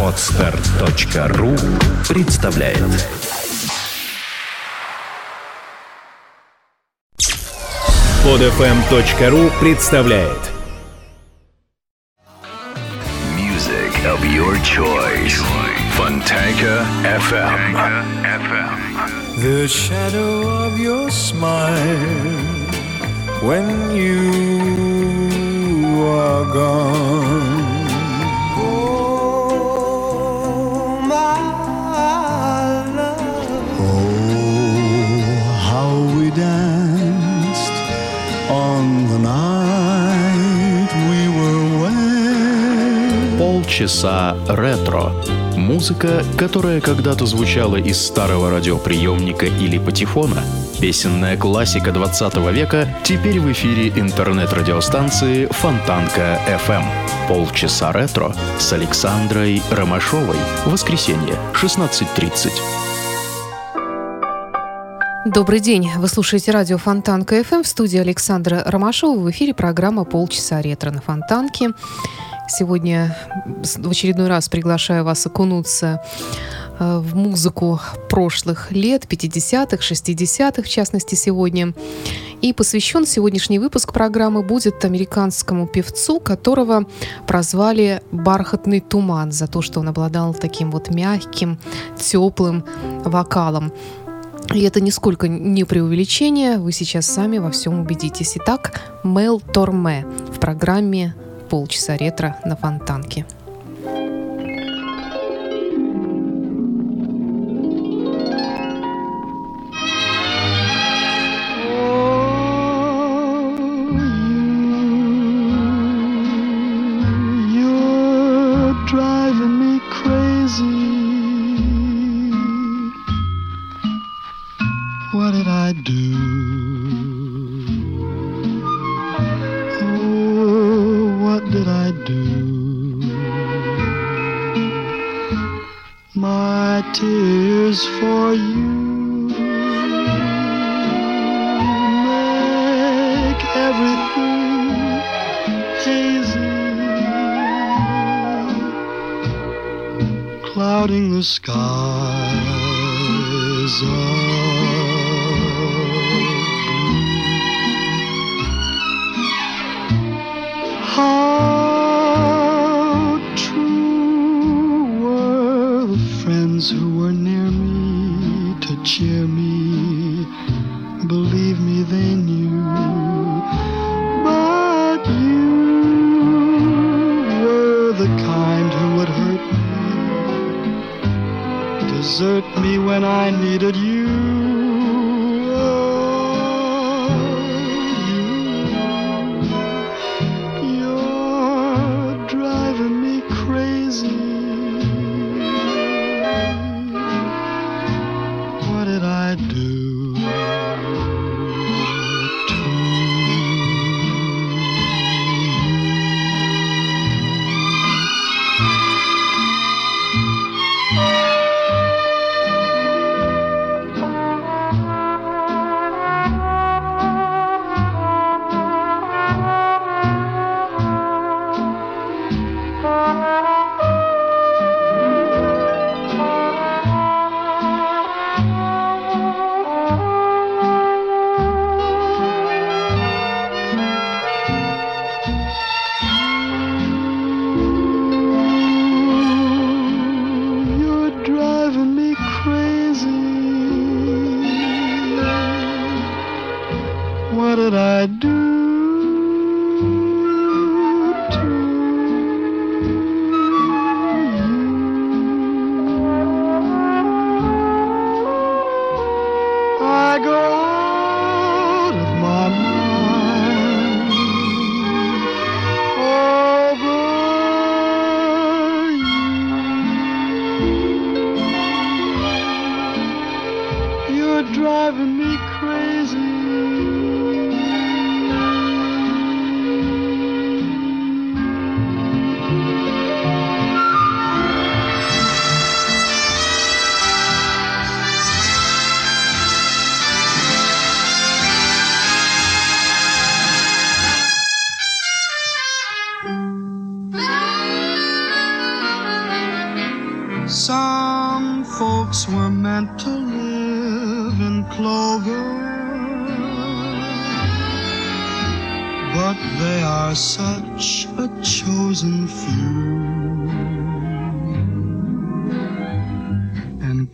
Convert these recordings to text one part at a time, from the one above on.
Отстар.ру представляет Подфм.ру представляет Music of your choice. Fontanka FM. The shadow of your smile when you are gone. Полчаса ретро. Музыка, которая когда-то звучала из старого радиоприемника или патефона. Песенная классика 20 века теперь в эфире интернет-радиостанции Фонтанка FM. Полчаса ретро с Александрой Ромашовой. Воскресенье, 16.30. Добрый день. Вы слушаете радио Фонтанка ФМ в студии Александра Ромашова. В эфире программа «Полчаса ретро» на Фонтанке. Сегодня в очередной раз приглашаю вас окунуться э, в музыку прошлых лет, 50-х, 60-х, в частности, сегодня. И посвящен сегодняшний выпуск программы будет американскому певцу, которого прозвали «Бархатный туман» за то, что он обладал таким вот мягким, теплым вокалом. И это нисколько не преувеличение, вы сейчас сами во всем убедитесь. Итак, Мел Торме в программе «Полчаса ретро» на Фонтанке. What did I do? Do? My tears for you make everything hazy clouding the skies when I needed you.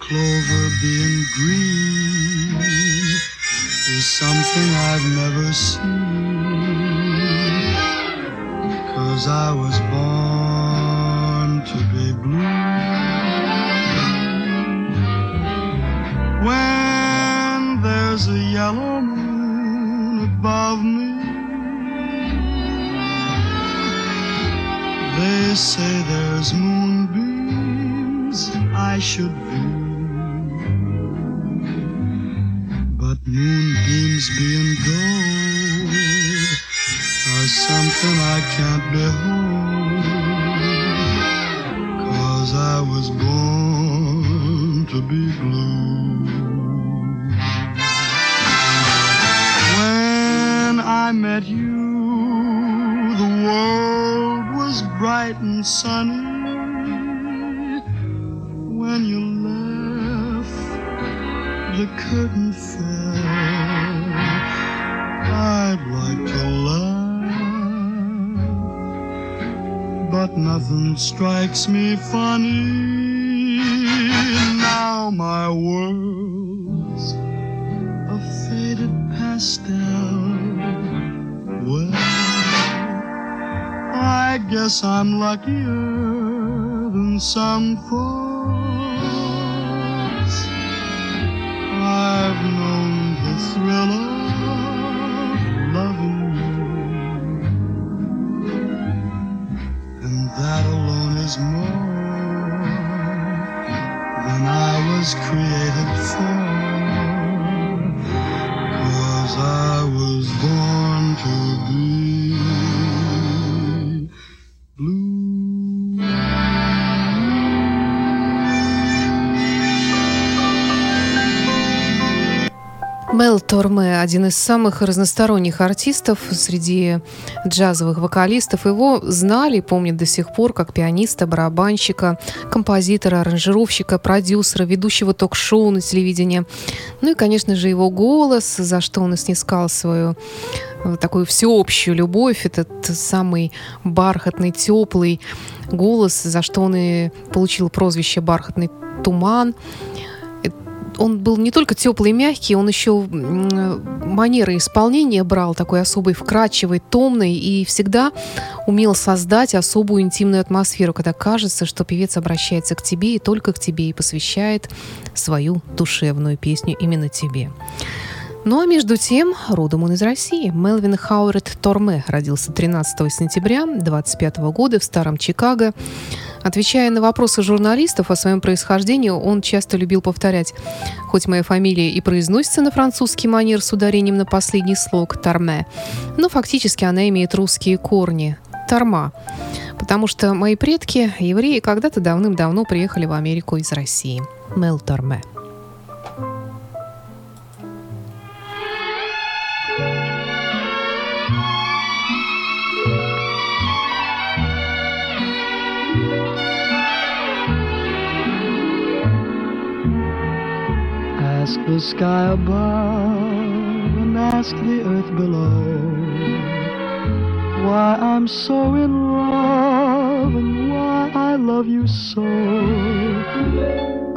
Clover being green is something I've never seen. Cause I was born to be blue. When there's a yellow moon above me, they say there's moonbeams I should view. Moonbeams being gold are something I can't behold. Cause I was born to be blue. When I met you, the world was bright and sunny. When you left, the curtain fell. I'd like to laugh, but nothing strikes me funny. Now my world's a faded pastel. Well, I guess I'm luckier than some folks. I've known the thrill is more than I was created for. Cause I Мел Торме – один из самых разносторонних артистов среди джазовых вокалистов. Его знали, помнят до сих пор, как пианиста, барабанщика, композитора, аранжировщика, продюсера, ведущего ток-шоу на телевидении. Ну и, конечно же, его голос, за что он и снискал свою э, такую всеобщую любовь, этот самый бархатный, теплый голос, за что он и получил прозвище «Бархатный туман» он был не только теплый и мягкий, он еще манеры исполнения брал такой особой, вкрадчивой, томной и всегда умел создать особую интимную атмосферу, когда кажется, что певец обращается к тебе и только к тебе и посвящает свою душевную песню именно тебе. Ну а между тем, родом он из России. Мелвин Хауэрт Торме родился 13 сентября 25 года в Старом Чикаго. Отвечая на вопросы журналистов о своем происхождении, он часто любил повторять, хоть моя фамилия и произносится на французский манер с ударением на последний слог «Торме», но фактически она имеет русские корни – «Торма», потому что мои предки, евреи, когда-то давным-давно приехали в Америку из России. Мел Торме. Sky above and ask the earth below why I'm so in love and why I love you so.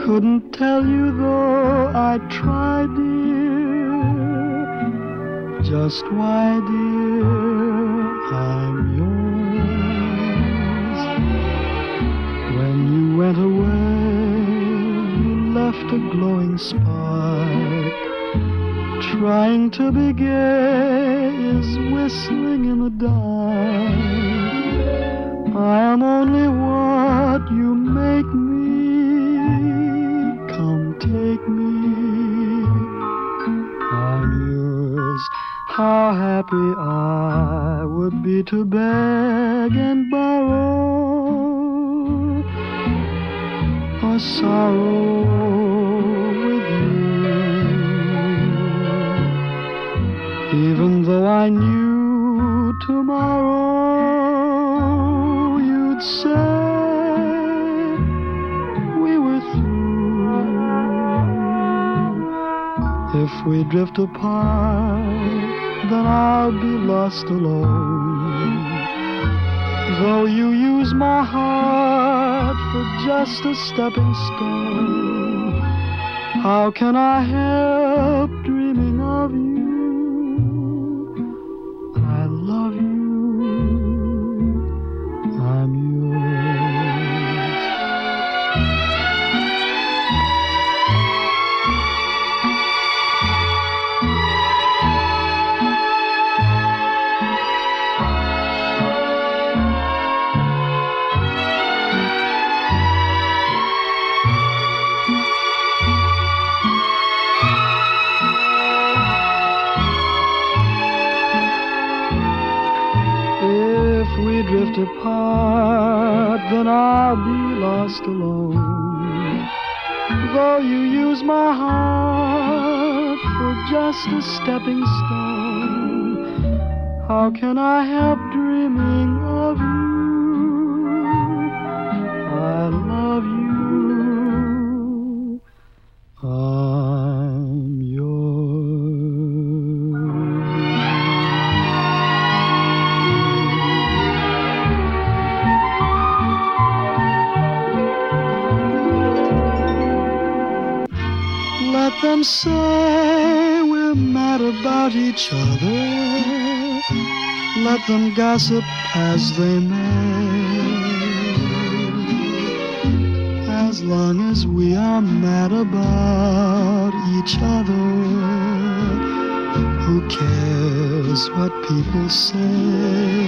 Couldn't tell you though I tried, dear. Just why, dear, I'm yours. When you went away, you left a glowing spark. Trying to be gay is whistling in the dark. I am only what you make me. Come take me. I'm yours. How happy I would be to beg and borrow or sorrow I knew tomorrow you'd say we were through. If we drift apart, then I'll be lost alone. Though you use my heart for just a stepping stone, how can I help? Can I help Let them gossip as they may. As long as we are mad about each other, who cares what people say?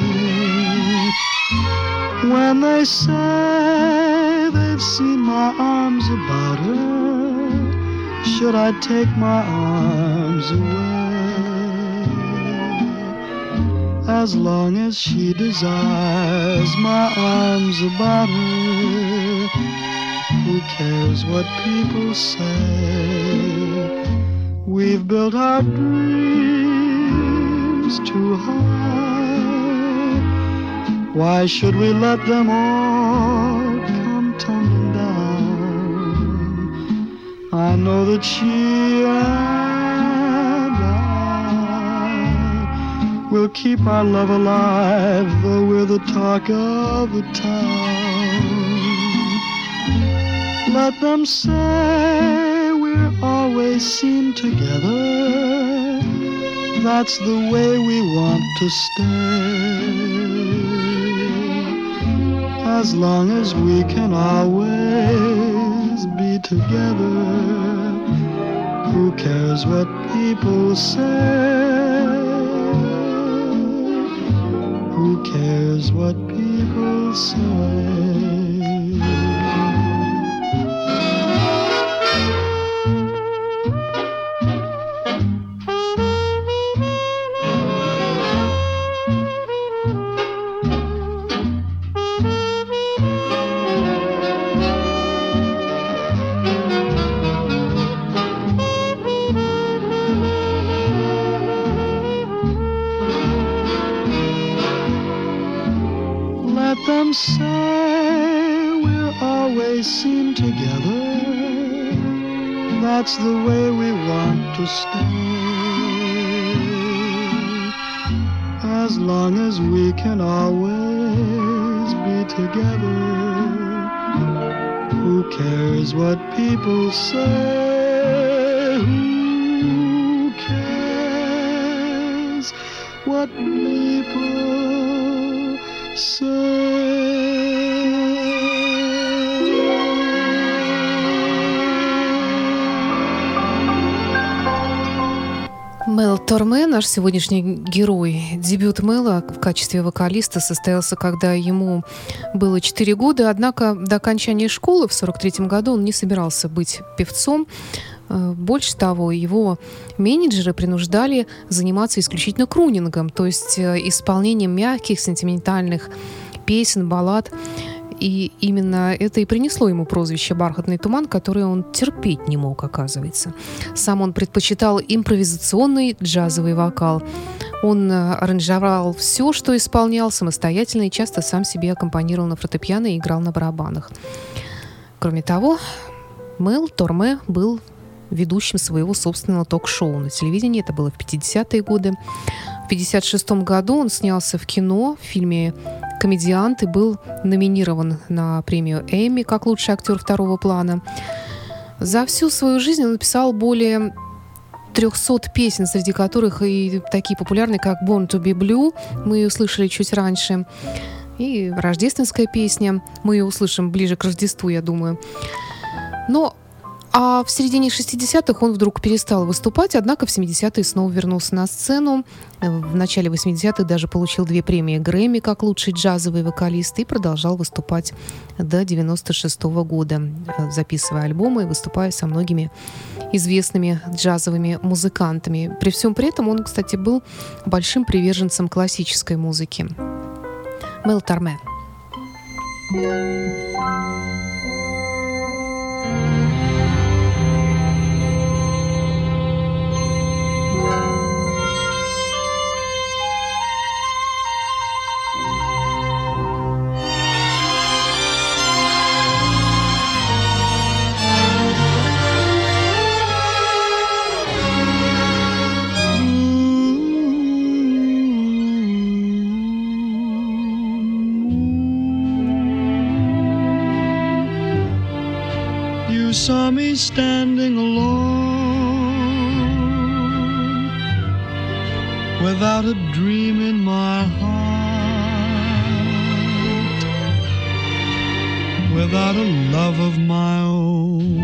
When they say they've seen my arms about her, should I take my arms away? As long as she desires my arms about her, who cares what people say? We've built our dreams too high. Why should we let them all come tumbling down? I know that she I will keep our love alive, though we're the talk of the town. Let them say we're always seen together. That's the way we want to stay. As long as we can always be together. Who cares what people say? Cares what people say? That's the way we want to stay. As long as we can always be together. Who cares what people say? Who cares what people say? Мел Торме, наш сегодняшний герой. Дебют Мела в качестве вокалиста состоялся, когда ему было 4 года. Однако до окончания школы в 43 году он не собирался быть певцом. Э, Больше того, его менеджеры принуждали заниматься исключительно крунингом, то есть э, исполнением мягких, сентиментальных песен, баллад. И именно это и принесло ему прозвище «Бархатный туман», которое он терпеть не мог, оказывается. Сам он предпочитал импровизационный джазовый вокал. Он э, аранжировал все, что исполнял самостоятельно и часто сам себе аккомпанировал на фортепиано и играл на барабанах. Кроме того, Мэл Торме был ведущим своего собственного ток-шоу на телевидении. Это было в 50-е годы. В 1956 году он снялся в кино в фильме «Комедиант» и был номинирован на премию Эмми как лучший актер второго плана. За всю свою жизнь он написал более 300 песен, среди которых и такие популярные, как «Born to be Blue», мы ее слышали чуть раньше, и рождественская песня, мы ее услышим ближе к Рождеству, я думаю. Но а в середине 60-х он вдруг перестал выступать, однако в 70-е снова вернулся на сцену. В начале 80-х даже получил две премии Грэмми как лучший джазовый вокалист и продолжал выступать до 96 -го года, записывая альбомы и выступая со многими известными джазовыми музыкантами. При всем при этом он, кстати, был большим приверженцем классической музыки. Мел Тарме. Saw me standing alone without a dream in my heart, without a love of my own.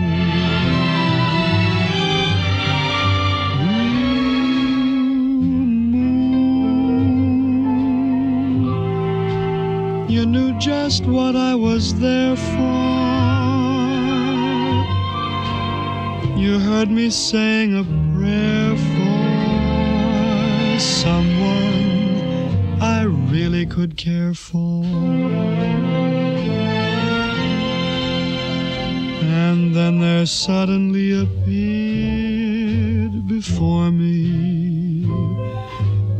You knew just what I was there for. You heard me saying a prayer for someone I really could care for. And then there suddenly appeared before me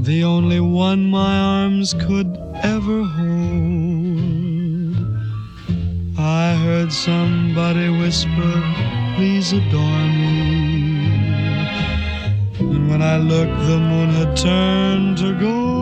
the only one my arms could ever hold. I heard somebody whisper, please adore me. And when I looked, the moon had turned to gold.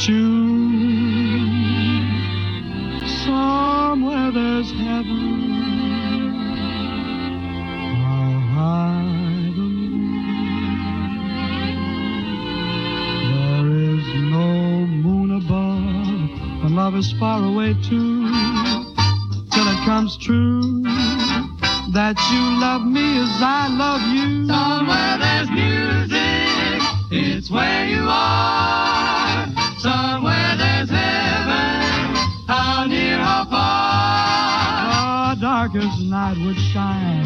Tune. Somewhere there's heaven. There is no moon above, and love is far away too. Till it comes true that you love me as I love you. Somewhere there's music, it's where you are. Somewhere there's heaven, how near, how far. The darkest night would shine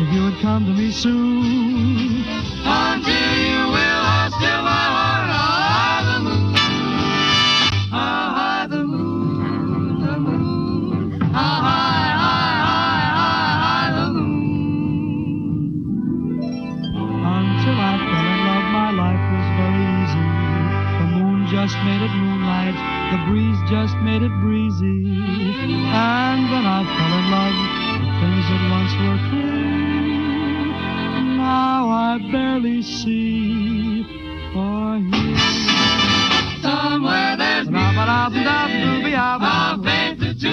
if you would come to me soon. Until you will, I still my heart. just made it moonlight, the breeze just made it breezy. And then I fell in love The things that once were clear. Now I barely see For hear. Somewhere there's a faith to music.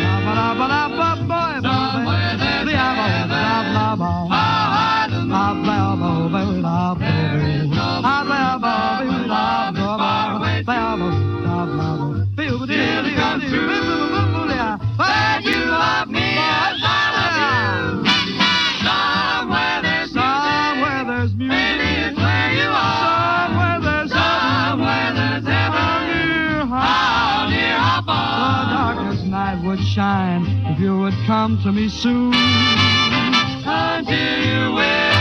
Come to me soon. Until you will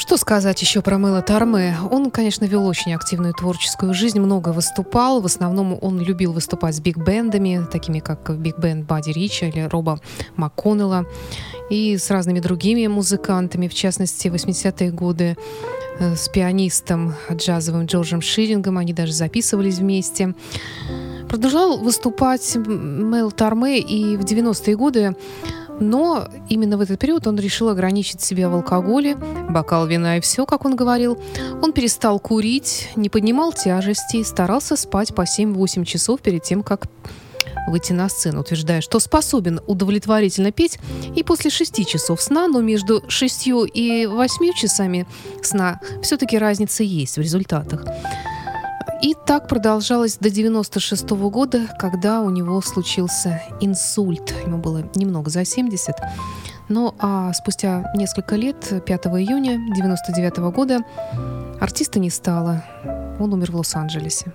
что сказать еще про Мэла Тарме? Он, конечно, вел очень активную творческую жизнь, много выступал. В основном он любил выступать с биг-бендами, такими как биг-бенд Бадди Рича или Роба МакКоннелла, и с разными другими музыкантами, в частности, в 80-е годы э, с пианистом джазовым Джорджем Ширингом, они даже записывались вместе. Продолжал выступать Мэл Тарме и в 90-е годы но именно в этот период он решил ограничить себя в алкоголе, бокал вина и все, как он говорил. Он перестал курить, не поднимал тяжести старался спать по 7-8 часов перед тем, как выйти на сцену, утверждая, что способен удовлетворительно петь и после 6 часов сна, но между 6 и 8 часами сна все-таки разница есть в результатах. И так продолжалось до 96 -го года, когда у него случился инсульт. Ему было немного за 70. Ну а спустя несколько лет, 5 июня 99 -го года, артиста не стало. Он умер в Лос-Анджелесе.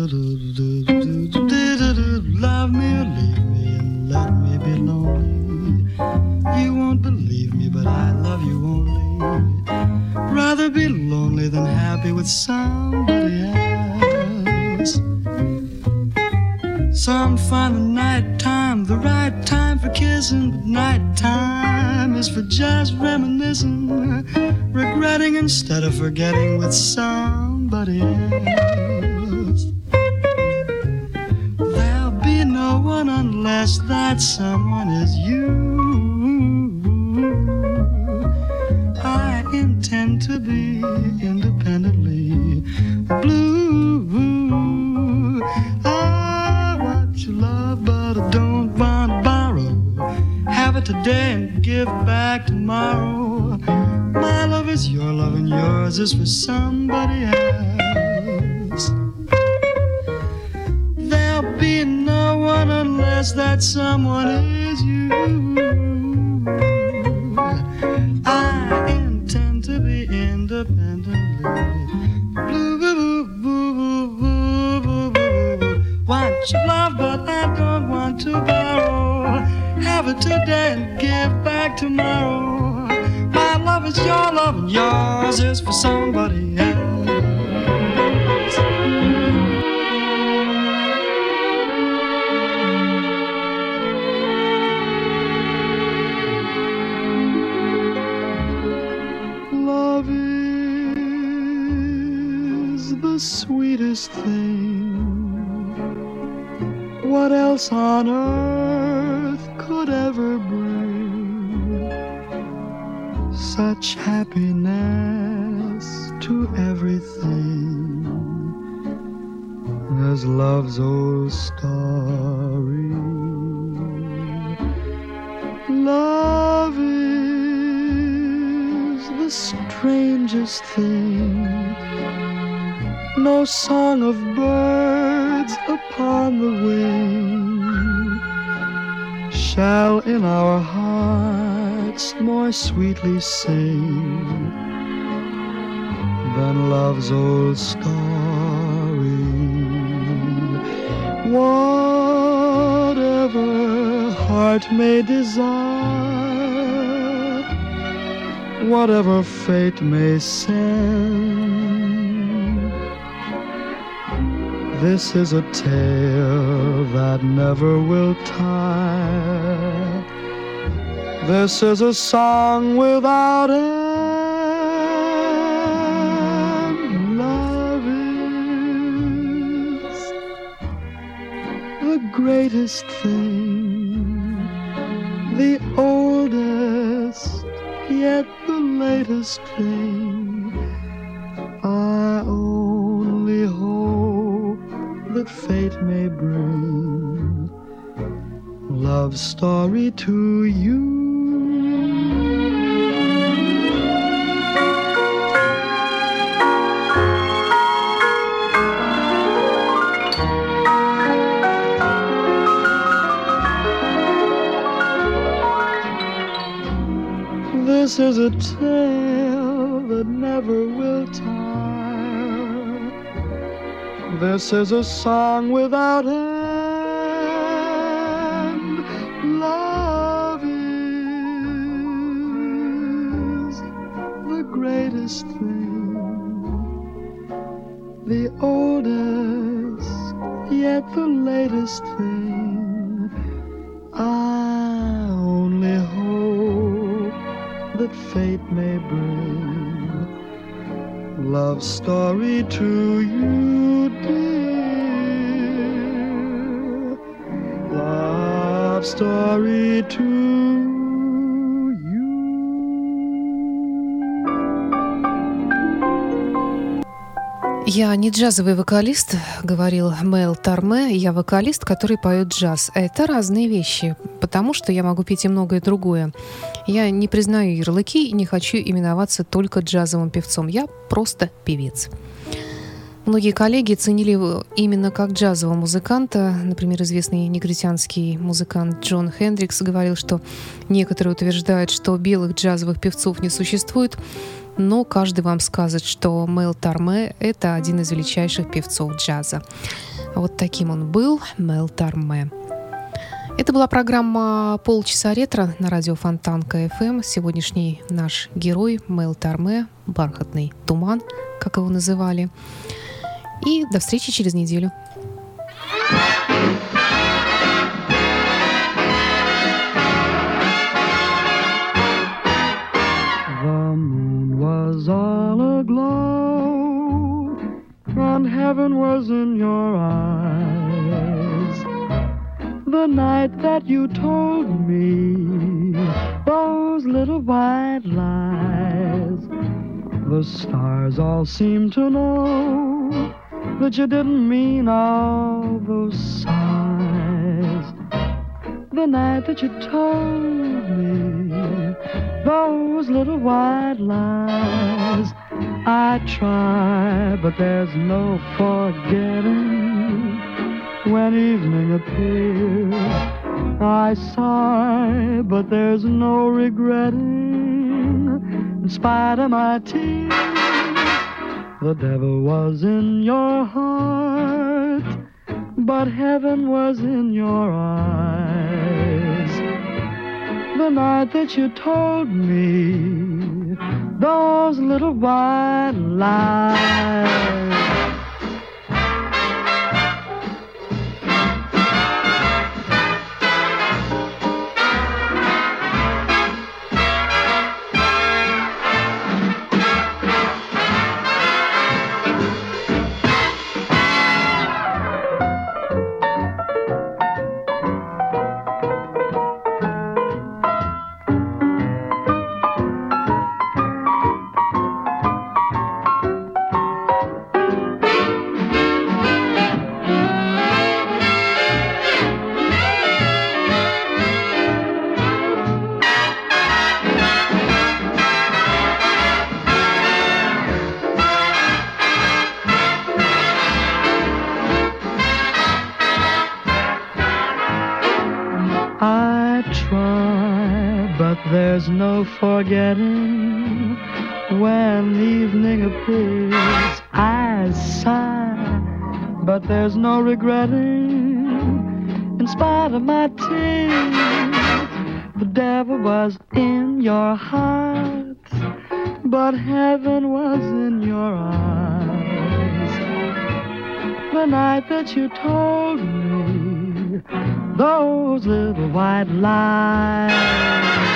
Love happy with somebody else. Some find the night time the right time for kissing, but night time is for just reminiscing, regretting instead of forgetting with somebody else. There'll be no one unless that someone is you. I intend to be independently tomorrow. My love is your love, and yours is for somebody else. There'll be no one unless that someone is you. I intend to be independently. Blue. Want your love, but I don't want to borrow. Have it today and give back tomorrow. Yours is for somebody else. Love is the sweetest thing. What else on earth could ever bring such happiness to everything as love's old story? Love is the strangest thing. No song of birds upon the wing shall in our hearts more sweetly sing than love's old story. Whatever heart may desire, whatever fate may send. This is a tale that never will tire. This is a song without end. Love is the greatest thing, the oldest, yet the latest thing. I only hope that fate may bring. Love story to you. Is a tale that never will tire. This is a song without end. Love is the greatest thing, the oldest, yet the latest thing. Love story to you, dear. Love story to Я не джазовый вокалист, говорил Мэл Тарме, я вокалист, который поет джаз. Это разные вещи, потому что я могу петь и многое другое. Я не признаю ярлыки и не хочу именоваться только джазовым певцом. Я просто певец. Многие коллеги ценили его именно как джазового музыканта. Например, известный негритянский музыкант Джон Хендрикс говорил, что некоторые утверждают, что белых джазовых певцов не существует, но каждый вам скажет, что Мел Тарме — это один из величайших певцов джаза. Вот таким он был, Мел Тарме. Это была программа «Полчаса ретро» на радио Фонтан КФМ. Сегодняшний наш герой Мел Тарме, «Бархатный туман», как его называли. И до встречи через неделю. The moon was all aglow, and heaven was in your eyes. The night that you told me those little white lies, the stars all seem to know that you didn't mean all those sighs. The night that you told me those little white lies. I try, but there's no forgetting when evening appears. I sigh, but there's no regretting in spite of my tears. The devil was in your heart, but heaven was in your eyes. The night that you told me those little white lies. Forgetting when evening appears. I sigh, but there's no regretting in spite of my tears. The devil was in your heart, but heaven was in your eyes. The night that you told me those little white lies.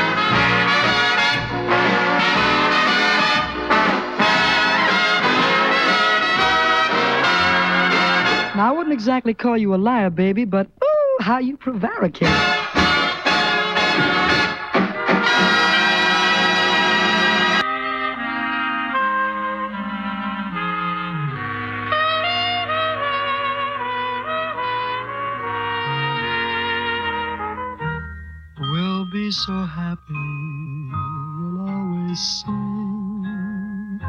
Now, I wouldn't exactly call you a liar, baby, but ooh, how you prevaricate. We'll be so happy, we'll always sing.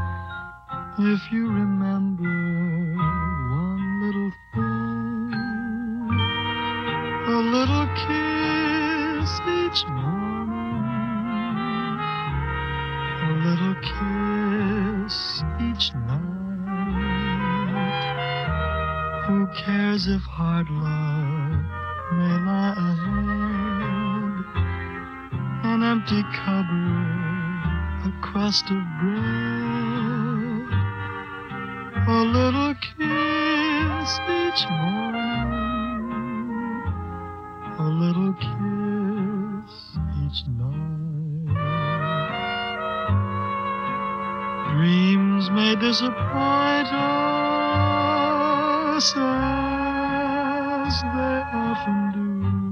If you remember Dreams may disappoint us as they often do.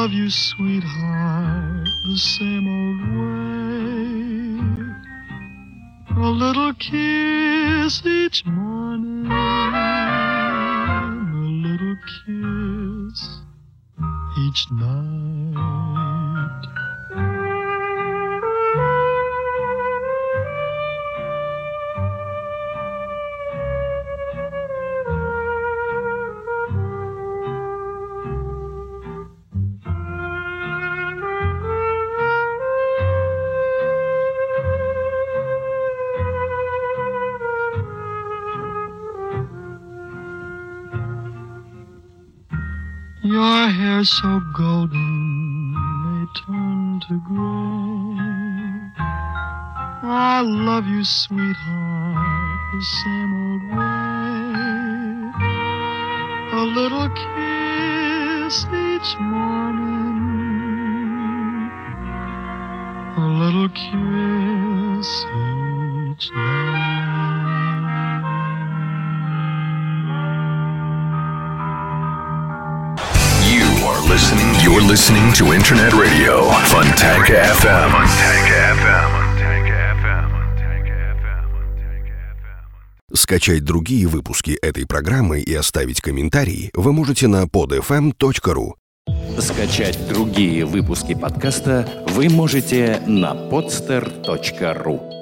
Love you, sweetheart, the same old way. A little kiss so golden may turn to gray. I love you, sweetheart, the same old way. A little kiss each morning, a little kiss listening to Internet Radio, Fontanka FM. Скачать другие выпуски этой программы и оставить комментарии вы можете на podfm.ru. Скачать другие выпуски подкаста вы можете на podster.ru.